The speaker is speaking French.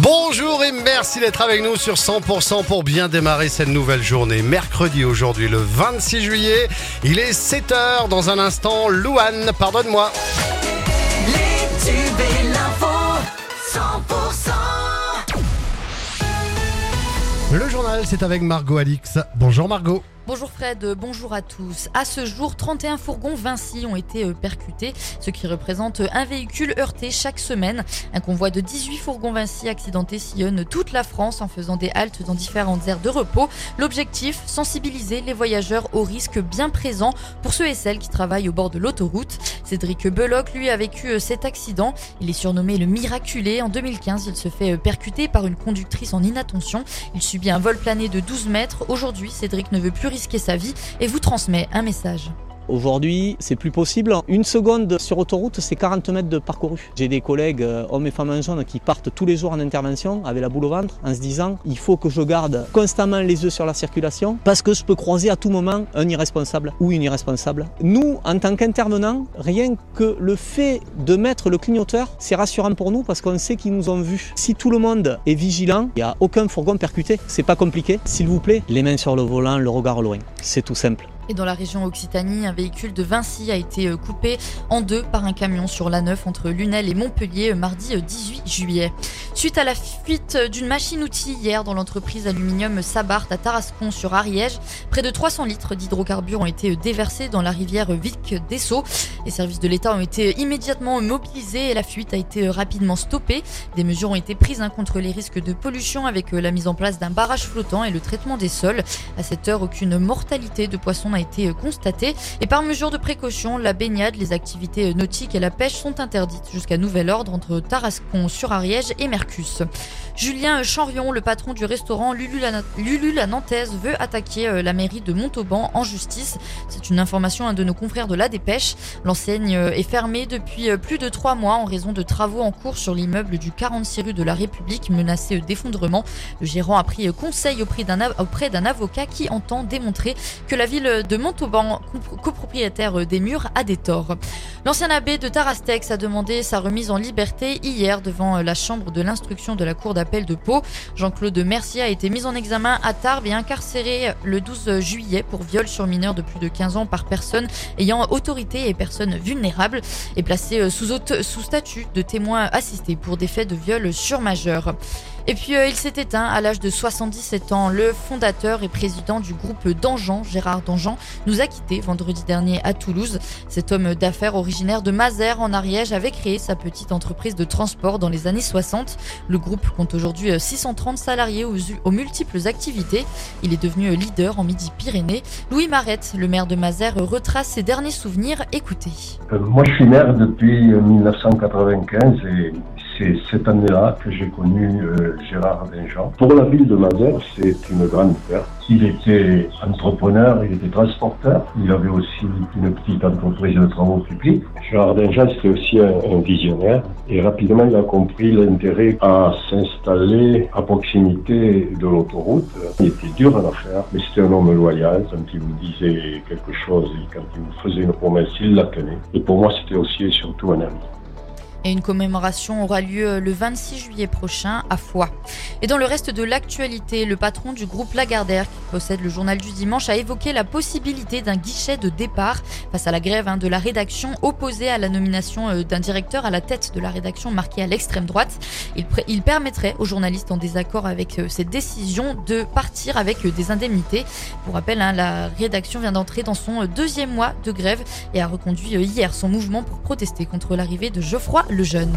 Bonjour et merci d'être avec nous sur 100% pour bien démarrer cette nouvelle journée. Mercredi aujourd'hui, le 26 juillet, il est 7h dans un instant. Louane, pardonne-moi. Les tubes et l'info, 100%. Le journal, c'est avec Margot Alix. Bonjour Margot. Bonjour Fred, bonjour à tous. À ce jour, 31 fourgons Vinci ont été euh, percutés, ce qui représente un véhicule heurté chaque semaine. Un convoi de 18 fourgons Vinci accidentés sillonne toute la France en faisant des haltes dans différentes aires de repos. L'objectif, sensibiliser les voyageurs aux risques bien présents pour ceux et celles qui travaillent au bord de l'autoroute. Cédric Beloc, lui, a vécu euh, cet accident. Il est surnommé le miraculé. En 2015, il se fait euh, percuter par une conductrice en inattention. Il subit un vol plané de 12 mètres. Aujourd'hui, Cédric ne veut plus risquer sa vie et vous transmet un message. Aujourd'hui, c'est plus possible. Une seconde sur autoroute, c'est 40 mètres de parcouru. J'ai des collègues, euh, hommes et femmes en jaune, qui partent tous les jours en intervention avec la boule au ventre en se disant il faut que je garde constamment les yeux sur la circulation parce que je peux croiser à tout moment un irresponsable ou une irresponsable. Nous, en tant qu'intervenants, rien que le fait de mettre le clignoteur, c'est rassurant pour nous parce qu'on sait qu'ils nous ont vus. Si tout le monde est vigilant, il n'y a aucun fourgon percuté. C'est pas compliqué. S'il vous plaît, les mains sur le volant, le regard au loin. C'est tout simple. Et dans la région Occitanie, un véhicule de Vinci a été euh, coupé en deux par un camion sur l'A9 entre Lunel et Montpellier euh, mardi 18 juillet. Suite à la fuite d'une machine-outil hier dans l'entreprise aluminium Sabart à Tarascon sur Ariège, près de 300 litres d'hydrocarbures ont été euh, déversés dans la rivière Vic d'Esso. Les services de l'État ont été immédiatement mobilisés et la fuite a été rapidement stoppée. Des mesures ont été prises hein, contre les risques de pollution avec la mise en place d'un barrage flottant et le traitement des sols. À cette heure, aucune mortalité de poissons a été euh, constaté. Et par mesure de précaution, la baignade, les activités euh, nautiques et la pêche sont interdites jusqu'à nouvel ordre entre Tarascon sur Ariège et Mercus. Julien Chanrion, le patron du restaurant Lulu la, Nantaise, veut attaquer euh, la mairie de Montauban en justice. C'est une information de nos confrères de la Dépêche. L'enseigne est fermée depuis plus de trois mois en raison de travaux en cours sur l'immeuble du 46 rue de la République menacé d'effondrement. Le gérant a pris conseil auprès d'un avocat qui entend démontrer que la ville de Montauban, copropriétaire des murs, a des torts. L'ancien abbé de Tarastex a demandé sa remise en liberté hier devant la chambre de l'instruction de la cour d'appel de Pau. Jean-Claude Mercier a été mis en examen à Tarbes et incarcéré le 12 juillet pour viol sur mineur de plus de 15 ans par personne ayant autorité et personne vulnérable et placé sous, sous statut de témoin assisté pour des faits de viol sur majeur. Et puis euh, il s'est éteint à l'âge de 77 ans. Le fondateur et président du groupe Dangean, Gérard Dangean, nous a quittés vendredi dernier à Toulouse. Cet homme d'affaires originaire de Mazères en Ariège avait créé sa petite entreprise de transport dans les années 60. Le groupe compte aujourd'hui 630 salariés aux, multiples activités. Il est devenu leader en Midi-Pyrénées. Louis Marette, le maire de Mazères, retrace ses derniers souvenirs. Écoutez. Euh, moi je suis maire depuis 1995 et c'est cette année-là que j'ai connu euh, Gérard Dinjean. Pour la ville de Mazères, c'est une grande perte. Il était entrepreneur, il était transporteur, il avait aussi une petite entreprise de travaux publics. Gérard Dinjean, c'était aussi un, visionnaire et rapidement il a compris l'intérêt à s'installer à proximité de l'autoroute. Il était dur à l'affaire, mais c'était un homme loyal. Quand il vous disait quelque chose, quand il vous faisait une promesse, il la tenait. Et pour moi, c'était aussi et surtout un ami et une commémoration aura lieu le 26 juillet prochain à Foix. Et dans le reste de l'actualité, le patron du groupe Lagardère, qui possède le journal du dimanche, a évoqué la possibilité d'un guichet de départ face à la grève hein, de la rédaction opposée à la nomination euh, d'un directeur à la tête de la rédaction marquée à l'extrême droite. Il, permettrait aux journalistes en désaccord avec euh, cette décision de partir avec euh, des indemnités. Pour rappel, hein, la rédaction vient d'entrer dans son deuxième mois de grève et a reconduit hier son mouvement pour protester contre l'arrivée de Geoffroy le jeune.